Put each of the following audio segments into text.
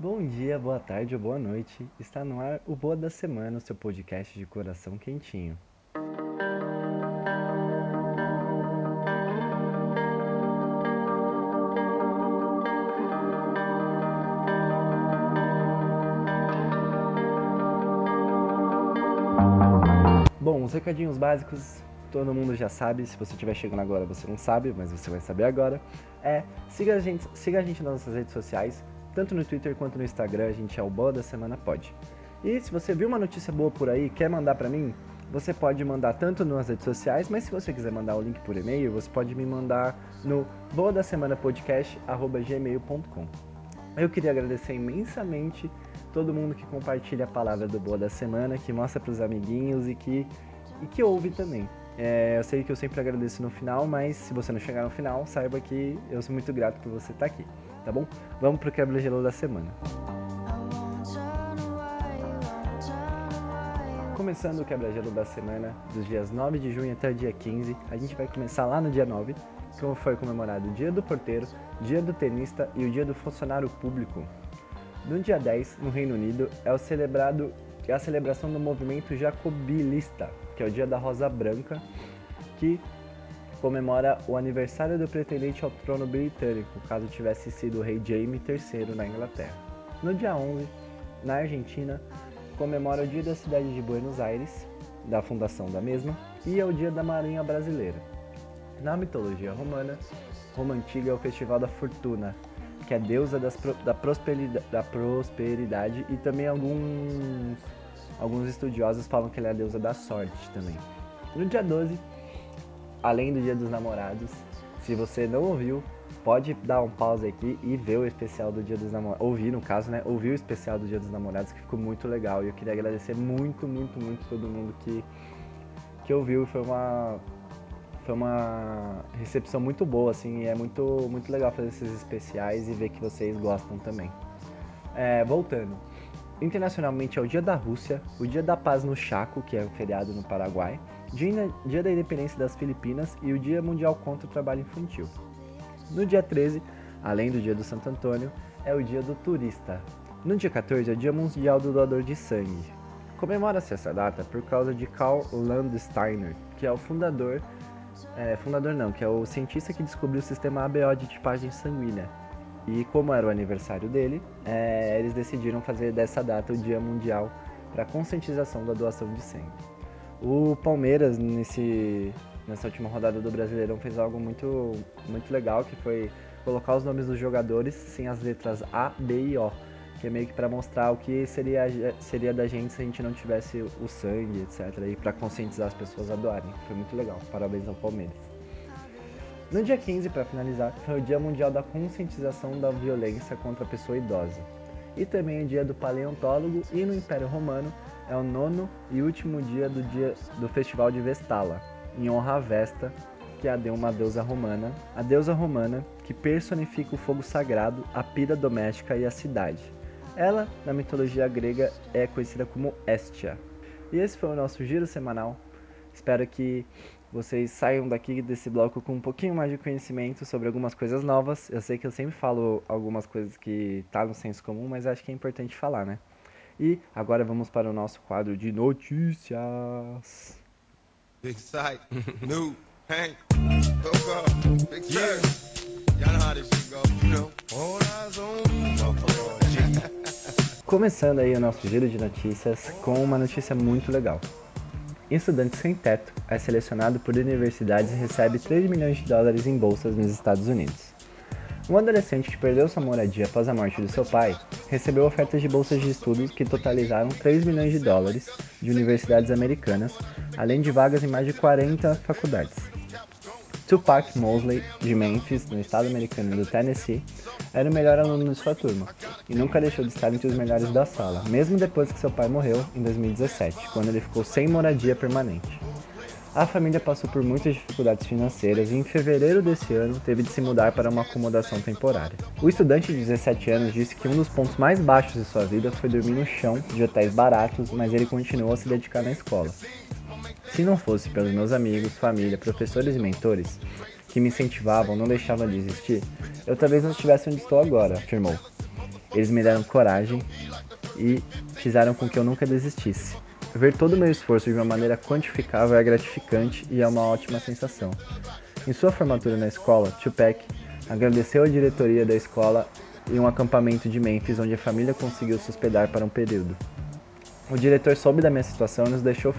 Bom dia, boa tarde ou boa noite. Está no ar o Boa da Semana, o seu podcast de coração quentinho. Bom, os recadinhos básicos todo mundo já sabe. Se você estiver chegando agora, você não sabe, mas você vai saber agora. É siga a gente, siga a gente nas nossas redes sociais, tanto no Twitter quanto no Instagram. A gente é o Boa da Semana Pode. E se você viu uma notícia boa por aí, quer mandar para mim, você pode mandar tanto nas redes sociais, mas se você quiser mandar o link por e-mail, você pode me mandar no boa da semana podcast@gmail.com. Eu queria agradecer imensamente todo mundo que compartilha a palavra do Boa da Semana, que mostra para os amiguinhos e que e que ouve também. É, eu sei que eu sempre agradeço no final, mas se você não chegar no final, saiba que eu sou muito grato por você estar aqui, tá bom? Vamos pro quebra-gelo da semana. Começando o quebra-gelo da semana, dos dias 9 de junho até o dia 15, a gente vai começar lá no dia 9, que foi comemorado o Dia do Porteiro, Dia do Tenista e o Dia do Funcionário Público. No dia 10, no Reino Unido, é o celebrado é a celebração do movimento jacobilista, que é o Dia da Rosa Branca, que comemora o aniversário do pretendente ao trono britânico, caso tivesse sido o rei Jaime III na Inglaterra. No dia 11, na Argentina, comemora o Dia da cidade de Buenos Aires, da fundação da mesma, e é o Dia da Marinha Brasileira. Na mitologia romana, Roma Antiga é o Festival da Fortuna, que é deusa das, da, prosperidade, da prosperidade e também alguns Alguns estudiosos falam que ela é a deusa da sorte também. No dia 12, além do Dia dos Namorados, se você não ouviu, pode dar um pause aqui e ver o especial do Dia dos Namorados. Ouvir, no caso, né? Ouvir o especial do Dia dos Namorados, que ficou muito legal. E eu queria agradecer muito, muito, muito todo mundo que, que ouviu. Foi uma, foi uma recepção muito boa, assim. E é muito, muito legal fazer esses especiais e ver que vocês gostam também. É, voltando. Internacionalmente é o Dia da Rússia, o Dia da Paz no Chaco, que é um feriado no Paraguai, Dia, da Independência das Filipinas e o Dia Mundial contra o Trabalho Infantil. No dia 13, além do Dia do Santo Antônio, é o Dia do Turista. No dia 14 é o Dia Mundial do Doador de Sangue. Comemora-se essa data por causa de Karl Landsteiner, que é o fundador, é, fundador não, que é o cientista que descobriu o sistema ABO de tipagem sanguínea, e como era o aniversário dele, é, eles decidiram fazer dessa data o Dia Mundial para conscientização da doação de sangue. O Palmeiras, nesse, nessa última rodada do Brasileirão, fez algo muito, muito legal, que foi colocar os nomes dos jogadores sem as letras A, B e O, que é meio que para mostrar o que seria, seria da gente se a gente não tivesse o sangue, etc. E para conscientizar as pessoas a doarem. Foi muito legal. Parabéns ao Palmeiras. No dia 15, para finalizar, foi o Dia Mundial da Conscientização da Violência contra a Pessoa Idosa. E também o Dia do Paleontólogo e no Império Romano é o nono e último dia do, dia do Festival de Vestala, em honra a Vesta, que é uma deusa romana, a deusa romana que personifica o fogo sagrado, a pira doméstica e a cidade. Ela, na mitologia grega, é conhecida como Hestia. E esse foi o nosso giro semanal. Espero que vocês saiam daqui desse bloco com um pouquinho mais de conhecimento sobre algumas coisas novas. Eu sei que eu sempre falo algumas coisas que tá no senso comum, mas acho que é importante falar, né? E agora vamos para o nosso quadro de notícias. Big sight, new, go go, big yeah. Y'all know how this shit go, you know. All eyes on me, Começando aí o nosso giro de notícias com uma notícia muito legal. Estudante sem teto é selecionado por universidades e recebe 3 milhões de dólares em bolsas nos Estados Unidos. Um adolescente que perdeu sua moradia após a morte do seu pai recebeu ofertas de bolsas de estudos que totalizaram 3 milhões de dólares de universidades americanas, além de vagas em mais de 40 faculdades. Tupac Mosley, de Memphis, no estado americano do Tennessee, era o melhor aluno de sua turma e nunca deixou de estar entre os melhores da sala, mesmo depois que seu pai morreu em 2017, quando ele ficou sem moradia permanente. A família passou por muitas dificuldades financeiras e em fevereiro desse ano teve de se mudar para uma acomodação temporária. O estudante de 17 anos disse que um dos pontos mais baixos de sua vida foi dormir no chão de hotéis baratos, mas ele continuou a se dedicar na escola. Se não fosse pelos meus amigos, família, professores e mentores que me incentivavam, não deixavam de existir, eu talvez não estivesse onde estou agora, afirmou. Eles me deram coragem e fizeram com que eu nunca desistisse. Ver todo o meu esforço de uma maneira quantificável é gratificante e é uma ótima sensação. Em sua formatura na escola, Tupac agradeceu à diretoria da escola e um acampamento de Memphis onde a família conseguiu se hospedar para um período. O diretor soube da minha situação e nos deixou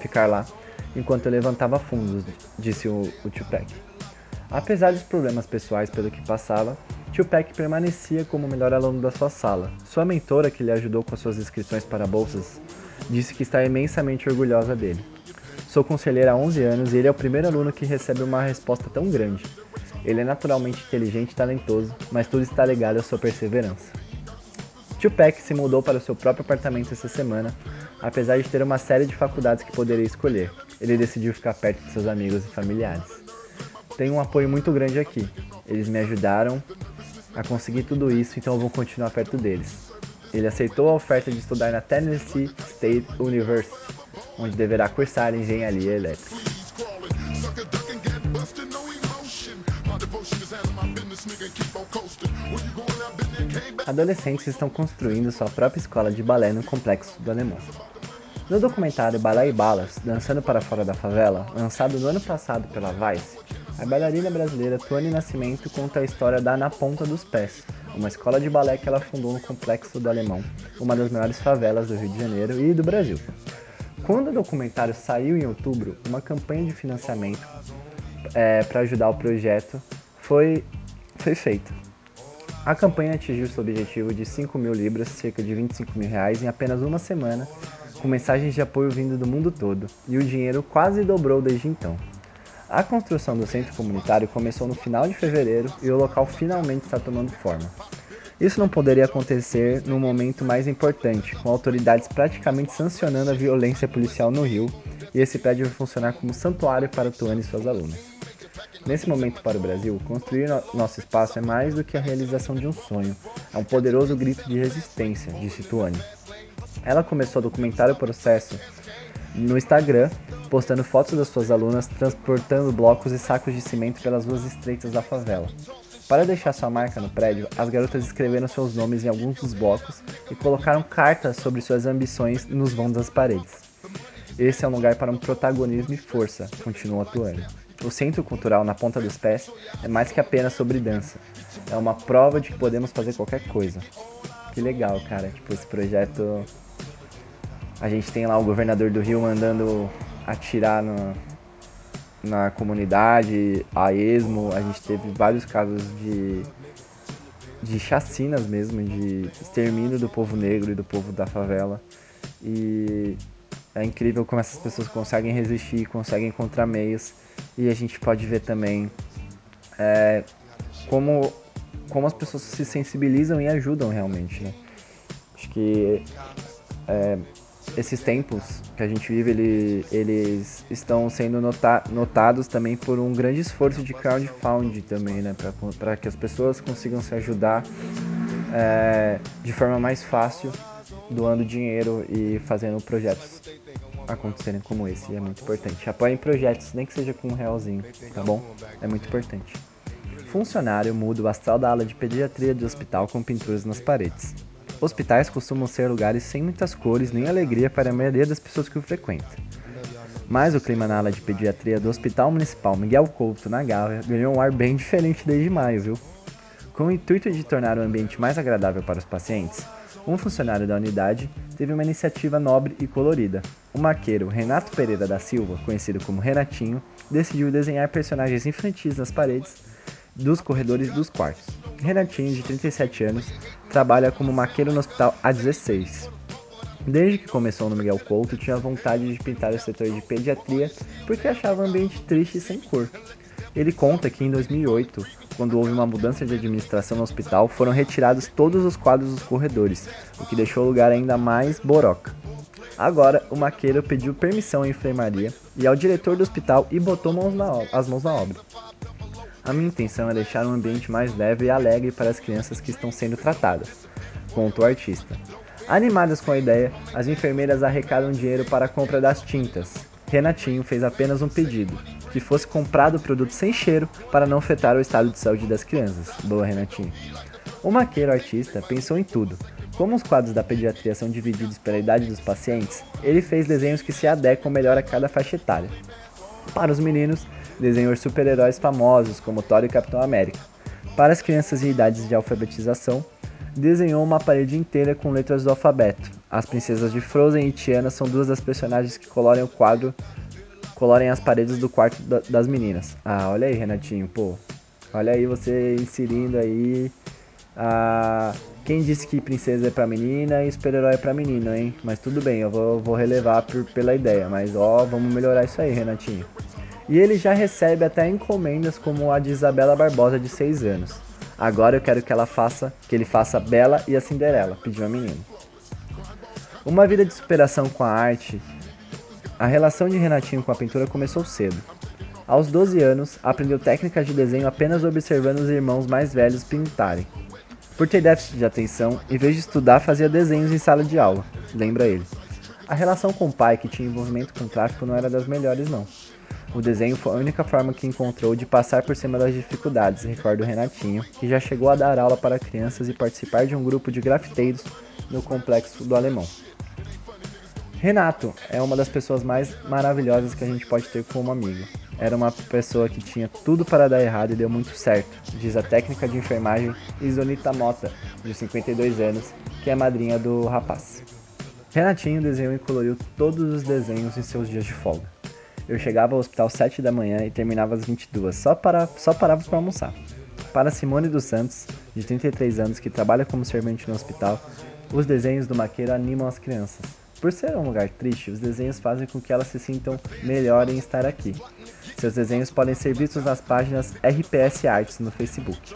ficar lá enquanto eu levantava fundos, disse o, o Tupac. Apesar dos problemas pessoais pelo que passava, Tupac permanecia como o melhor aluno da sua sala. Sua mentora, que lhe ajudou com suas inscrições para bolsas, disse que está imensamente orgulhosa dele. Sou conselheira há 11 anos e ele é o primeiro aluno que recebe uma resposta tão grande. Ele é naturalmente inteligente e talentoso, mas tudo está ligado à sua perseverança. Tupac se mudou para o seu próprio apartamento essa semana, apesar de ter uma série de faculdades que poderia escolher. Ele decidiu ficar perto de seus amigos e familiares. Tenho um apoio muito grande aqui. Eles me ajudaram a conseguir tudo isso, então eu vou continuar perto deles. Ele aceitou a oferta de estudar na Tennessee State University, onde deverá cursar engenharia elétrica. Adolescentes estão construindo sua própria escola de balé no complexo do Alemão. No documentário Balé e Balas, Dançando para Fora da Favela, lançado no ano passado pela Vice, a bailarina brasileira Tuane Nascimento conta a história da Na Ponta dos Pés, uma escola de balé que ela fundou no Complexo do Alemão, uma das maiores favelas do Rio de Janeiro e do Brasil. Quando o documentário saiu em outubro, uma campanha de financiamento é, para ajudar o projeto foi, foi feita. A campanha atingiu seu objetivo de 5 mil libras, cerca de 25 mil reais, em apenas uma semana, com mensagens de apoio vindo do mundo todo, e o dinheiro quase dobrou desde então. A construção do centro comunitário começou no final de fevereiro e o local finalmente está tomando forma. Isso não poderia acontecer no momento mais importante, com autoridades praticamente sancionando a violência policial no Rio, e esse prédio vai funcionar como santuário para Tuane e suas alunas. Nesse momento para o Brasil, construir no nosso espaço é mais do que a realização de um sonho, é um poderoso grito de resistência, disse Tuane. Ela começou a documentar o processo no Instagram, postando fotos das suas alunas transportando blocos e sacos de cimento pelas ruas estreitas da favela. Para deixar sua marca no prédio, as garotas escreveram seus nomes em alguns dos blocos e colocaram cartas sobre suas ambições nos vãos das paredes. Esse é um lugar para um protagonismo e força, continuou atuando. O Centro Cultural na Ponta dos Pés é mais que apenas sobre dança. É uma prova de que podemos fazer qualquer coisa. Que legal, cara. Tipo, esse projeto a gente tem lá o governador do Rio mandando atirar no, na comunidade, a esmo. A gente teve vários casos de, de chacinas mesmo, de extermínio do povo negro e do povo da favela. E é incrível como essas pessoas conseguem resistir, conseguem encontrar meios. E a gente pode ver também é, como, como as pessoas se sensibilizam e ajudam realmente. Né? Acho que é, esses tempos que a gente vive, ele, eles estão sendo nota, notados também por um grande esforço de crowdfunding também, né? Para que as pessoas consigam se ajudar é, de forma mais fácil, doando dinheiro e fazendo projetos acontecerem como esse. é muito importante. Apoiem projetos, nem que seja com um realzinho, tá bom? É muito importante. Funcionário muda o astral da ala de pediatria do hospital com pinturas nas paredes. Hospitais costumam ser lugares sem muitas cores nem alegria para a maioria das pessoas que o frequentam. Mas o clima na ala de pediatria do Hospital Municipal Miguel Couto, na Gávea, ganhou um ar bem diferente desde maio, viu? Com o intuito de tornar o ambiente mais agradável para os pacientes, um funcionário da unidade teve uma iniciativa nobre e colorida. O marqueiro Renato Pereira da Silva, conhecido como Renatinho, decidiu desenhar personagens infantis nas paredes dos corredores dos quartos. Renatinho, de 37 anos, trabalha como maqueiro no hospital há 16. Desde que começou no Miguel Couto, tinha vontade de pintar o setor de pediatria porque achava o ambiente triste e sem cor. Ele conta que em 2008, quando houve uma mudança de administração no hospital, foram retirados todos os quadros dos corredores, o que deixou o lugar ainda mais boroca. Agora, o maqueiro pediu permissão à enfermaria e ao diretor do hospital e botou mãos as mãos na obra. A minha intenção é deixar um ambiente mais leve e alegre para as crianças que estão sendo tratadas, conta o artista. Animadas com a ideia, as enfermeiras arrecadam dinheiro para a compra das tintas. Renatinho fez apenas um pedido: que fosse comprado o produto sem cheiro para não afetar o estado de saúde das crianças. Boa, Renatinho. O maqueiro artista pensou em tudo. Como os quadros da pediatria são divididos pela idade dos pacientes, ele fez desenhos que se adequam melhor a cada faixa etária. Para os meninos, desenhou super-heróis famosos como Thor e Capitão América. Para as crianças em idades de alfabetização, desenhou uma parede inteira com letras do alfabeto. As princesas de Frozen e Tiana são duas das personagens que colorem o quadro, colorem as paredes do quarto da, das meninas. Ah, olha aí, Renatinho, pô. Olha aí você inserindo aí a quem disse que princesa é pra menina e super-herói é pra menino, hein? Mas tudo bem, eu vou, vou relevar por, pela ideia. Mas ó, vamos melhorar isso aí, Renatinho. E ele já recebe até encomendas como a de Isabela Barbosa, de 6 anos. Agora eu quero que ela faça, que ele faça Bela e a Cinderela, pediu a menina. Uma vida de superação com a arte. A relação de Renatinho com a pintura começou cedo. Aos 12 anos, aprendeu técnicas de desenho apenas observando os irmãos mais velhos pintarem. Por ter déficit de atenção, em vez de estudar, fazia desenhos em sala de aula, lembra ele. A relação com o pai, que tinha envolvimento com tráfico, não era das melhores, não. O desenho foi a única forma que encontrou de passar por cima das dificuldades, recorda o Renatinho, que já chegou a dar aula para crianças e participar de um grupo de grafiteiros no complexo do Alemão. Renato é uma das pessoas mais maravilhosas que a gente pode ter como amigo. Era uma pessoa que tinha tudo para dar errado e deu muito certo, diz a técnica de enfermagem Isonita Mota, de 52 anos, que é madrinha do rapaz. Renatinho desenhou e coloriu todos os desenhos em seus dias de folga. Eu chegava ao hospital às 7 da manhã e terminava às 22, só, para, só parava para almoçar. Para Simone dos Santos, de 33 anos, que trabalha como servente no hospital, os desenhos do maqueiro animam as crianças. Por ser um lugar triste, os desenhos fazem com que elas se sintam melhor em estar aqui. Seus desenhos podem ser vistos nas páginas RPS Arts no Facebook.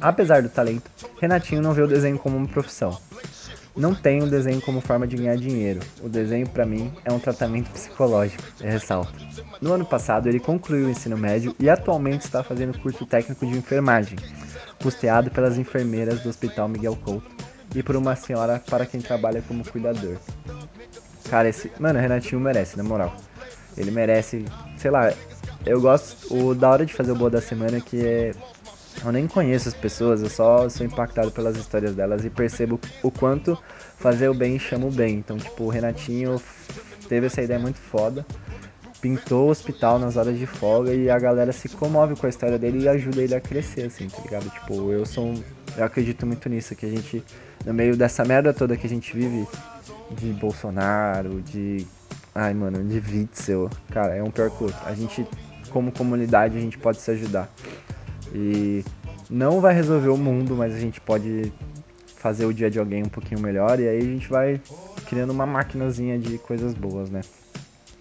Apesar do talento, Renatinho não vê o desenho como uma profissão. Não tem o desenho como forma de ganhar dinheiro. O desenho, para mim, é um tratamento psicológico, ressalta. No ano passado, ele concluiu o ensino médio e atualmente está fazendo curso técnico de enfermagem, custeado pelas enfermeiras do Hospital Miguel Couto e por uma senhora para quem trabalha como cuidador. Cara, esse. Mano, o Renatinho merece, na moral. Ele merece, sei lá, eu gosto. O da hora de fazer o boa da semana que é. Eu nem conheço as pessoas, eu só sou impactado pelas histórias delas e percebo o quanto fazer o bem chama o bem. Então, tipo, o Renatinho teve essa ideia muito foda, pintou o hospital nas horas de folga e a galera se comove com a história dele e ajuda ele a crescer, assim, tá ligado? Tipo, eu sou. Eu acredito muito nisso, que a gente, no meio dessa merda toda que a gente vive, de Bolsonaro, de. Ai, mano, de Witzel. Cara, é um pior que. A gente, como comunidade, a gente pode se ajudar. E não vai resolver o mundo, mas a gente pode fazer o dia de alguém um pouquinho melhor e aí a gente vai criando uma maquinazinha de coisas boas, né?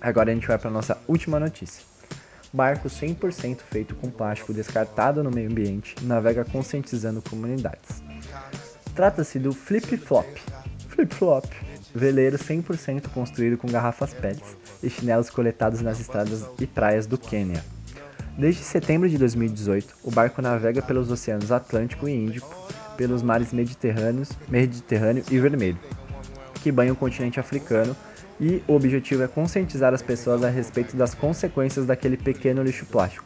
Agora a gente vai para nossa última notícia. Barco 100% feito com plástico descartado no meio ambiente navega conscientizando comunidades. Trata-se do Flip Flop. Flip Flop veleiro 100% construído com garrafas PETs e chinelos coletados nas estradas e praias do Quênia. Desde setembro de 2018, o barco navega pelos oceanos Atlântico e Índico, pelos mares Mediterrâneos, Mediterrâneo e Vermelho, que banham o continente africano, e o objetivo é conscientizar as pessoas a respeito das consequências daquele pequeno lixo plástico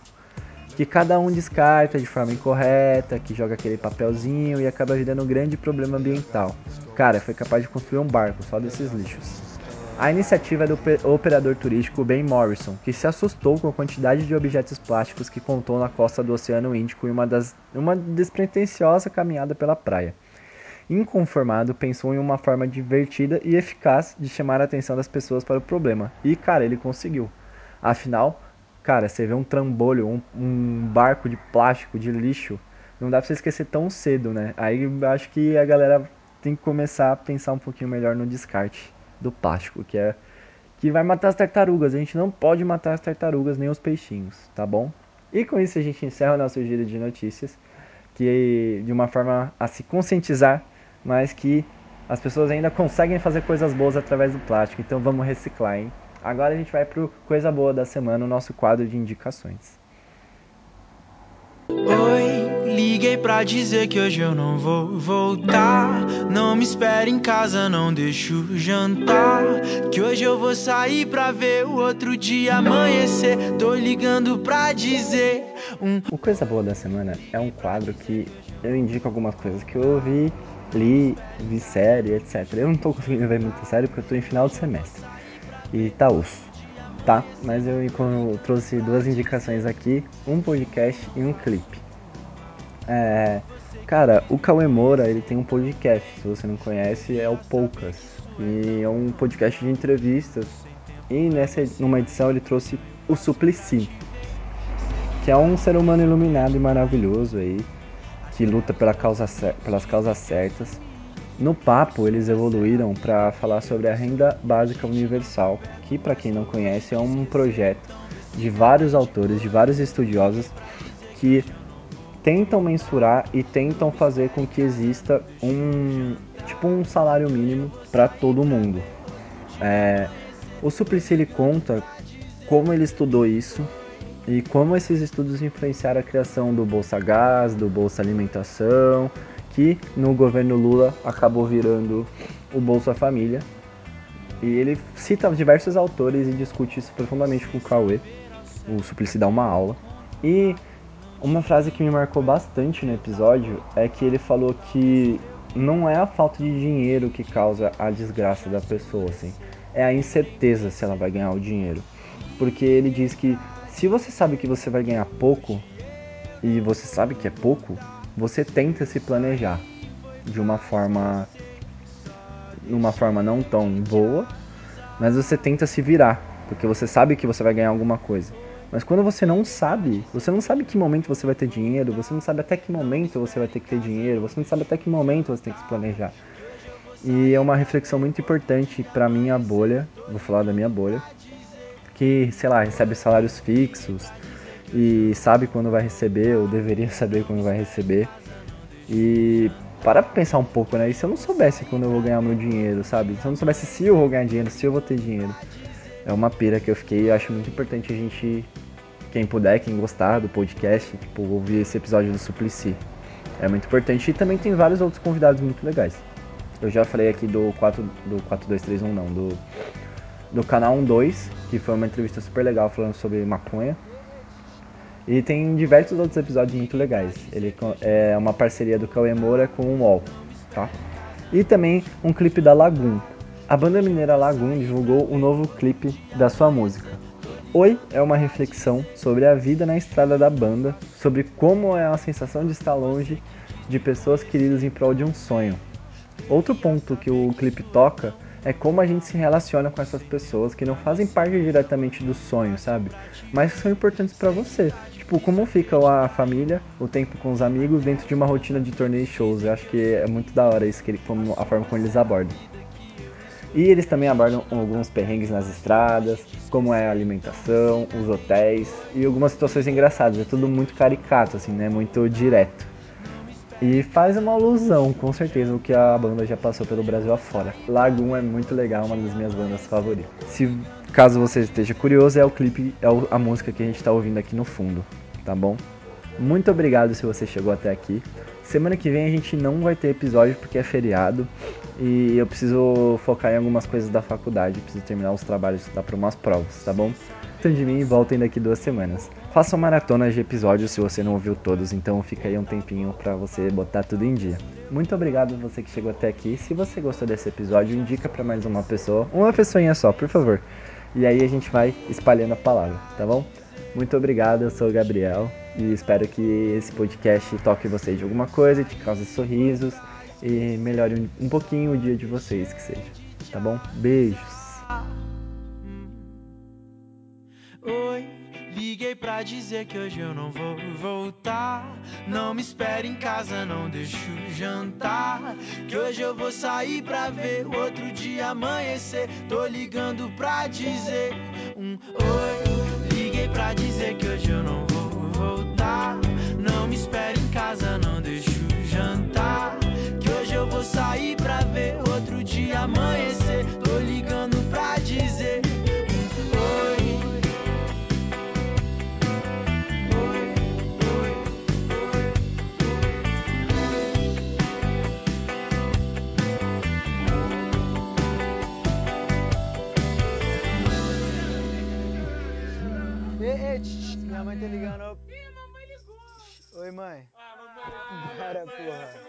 que cada um descarta de forma incorreta, que joga aquele papelzinho e acaba virando um grande problema ambiental. Cara, foi capaz de construir um barco só desses lixos. A iniciativa é do operador turístico Ben Morrison, que se assustou com a quantidade de objetos plásticos que contou na costa do Oceano Índico em uma, das, uma despretensiosa caminhada pela praia. Inconformado, pensou em uma forma divertida e eficaz de chamar a atenção das pessoas para o problema. E, cara, ele conseguiu. Afinal, Cara, você vê um trambolho, um, um barco de plástico, de lixo, não dá pra você esquecer tão cedo, né? Aí acho que a galera tem que começar a pensar um pouquinho melhor no descarte do plástico, que é que vai matar as tartarugas. A gente não pode matar as tartarugas nem os peixinhos, tá bom? E com isso a gente encerra o nosso giro de notícias, que de uma forma a se conscientizar, mas que as pessoas ainda conseguem fazer coisas boas através do plástico. Então vamos reciclar, hein? Agora a gente vai pro Coisa Boa da Semana, o nosso quadro de indicações. Oi, liguei pra dizer que hoje eu não vou voltar. Não me espere em casa, não deixo jantar. Que hoje eu vou sair pra ver o outro dia amanhecer. Tô ligando pra dizer um. O Coisa Boa da Semana é um quadro que eu indico algumas coisas que eu ouvi, li, vi série, etc. Eu não tô conseguindo ver muita série porque eu tô em final de semestre. E tá osso, tá? Mas eu trouxe duas indicações aqui, um podcast e um clipe. É, cara, o Cauê Moura, ele tem um podcast, se você não conhece, é o Poucas. E é um podcast de entrevistas. E nessa, numa edição ele trouxe o Suplicy, que é um ser humano iluminado e maravilhoso aí, que luta pela causa, pelas causas certas. No papo, eles evoluíram para falar sobre a renda básica universal, que, para quem não conhece, é um projeto de vários autores, de vários estudiosos que tentam mensurar e tentam fazer com que exista um tipo um salário mínimo para todo mundo. É, o Suplicy conta como ele estudou isso e como esses estudos influenciaram a criação do Bolsa Gás, do Bolsa Alimentação, que no governo Lula acabou virando o Bolsa Família. E ele cita diversos autores e discute isso profundamente com o Cauê. O Suplicy dá uma aula. E uma frase que me marcou bastante no episódio é que ele falou que não é a falta de dinheiro que causa a desgraça da pessoa, assim. É a incerteza se ela vai ganhar o dinheiro. Porque ele diz que se você sabe que você vai ganhar pouco e você sabe que é pouco, você tenta se planejar de uma forma numa forma não tão boa, mas você tenta se virar, porque você sabe que você vai ganhar alguma coisa. Mas quando você não sabe, você não sabe que momento você vai ter dinheiro, você não sabe até que momento você vai ter que ter dinheiro, você não sabe até que momento você tem que se planejar. E é uma reflexão muito importante para minha bolha, vou falar da minha bolha, que, sei lá, recebe salários fixos e sabe quando vai receber, ou deveria saber quando vai receber. E para pensar um pouco, né? E se eu não soubesse quando eu vou ganhar meu dinheiro, sabe? Se eu não soubesse se eu vou ganhar dinheiro, se eu vou ter dinheiro. É uma pira que eu fiquei e acho muito importante a gente, quem puder, quem gostar do podcast, tipo, ouvir esse episódio do Suplicy. É muito importante e também tem vários outros convidados muito legais. Eu já falei aqui do 4, do 4231 não, do do canal 12, que foi uma entrevista super legal falando sobre maconha. E tem diversos outros episódios muito legais. Ele é uma parceria do Cauê Moura com o UOL, tá? E também um clipe da Lagoon. A banda mineira Lagoon divulgou um novo clipe da sua música. Oi é uma reflexão sobre a vida na estrada da banda, sobre como é a sensação de estar longe de pessoas queridas em prol de um sonho. Outro ponto que o clipe toca é como a gente se relaciona com essas pessoas que não fazem parte diretamente do sonho, sabe? Mas que são importantes para você. Tipo, como fica a família, o tempo com os amigos dentro de uma rotina de torneios e shows. Eu acho que é muito da hora isso, que ele, como, a forma como eles abordam. E eles também abordam alguns perrengues nas estradas, como é a alimentação, os hotéis e algumas situações engraçadas. É tudo muito caricato, assim, né? Muito direto. E faz uma alusão, com certeza, o que a banda já passou pelo Brasil afora. Lagoon é muito legal, uma das minhas bandas favoritas. Se caso você esteja curioso, é o clipe, é a música que a gente está ouvindo aqui no fundo, tá bom? Muito obrigado se você chegou até aqui. Semana que vem a gente não vai ter episódio porque é feriado e eu preciso focar em algumas coisas da faculdade, preciso terminar os trabalhos, estudar para umas provas, tá bom? Então de mim e voltem daqui duas semanas. Façam maratonas de episódios se você não ouviu todos, então fica aí um tempinho para você botar tudo em dia. Muito obrigado a você que chegou até aqui. Se você gostou desse episódio, indica para mais uma pessoa, uma pessoinha só, por favor. E aí a gente vai espalhando a palavra, tá bom? Muito obrigado, eu sou o Gabriel e espero que esse podcast toque vocês de alguma coisa, te cause sorrisos e melhore um pouquinho o dia de vocês que seja, tá bom? Beijos. Oi, liguei pra dizer que hoje eu não vou voltar. Não me espere em casa, não deixo jantar. Que hoje eu vou sair pra ver o outro dia amanhecer. Tô ligando pra dizer um oi. Liguei pra dizer que hoje eu não vou voltar. Sair pra ver outro dia amanhecer. Tô ligando pra dizer. Ei, ei, minha mãe tá ligando. Ih, mamãe ligou. Oi, mãe. Ah, mamãe. Bora, porra.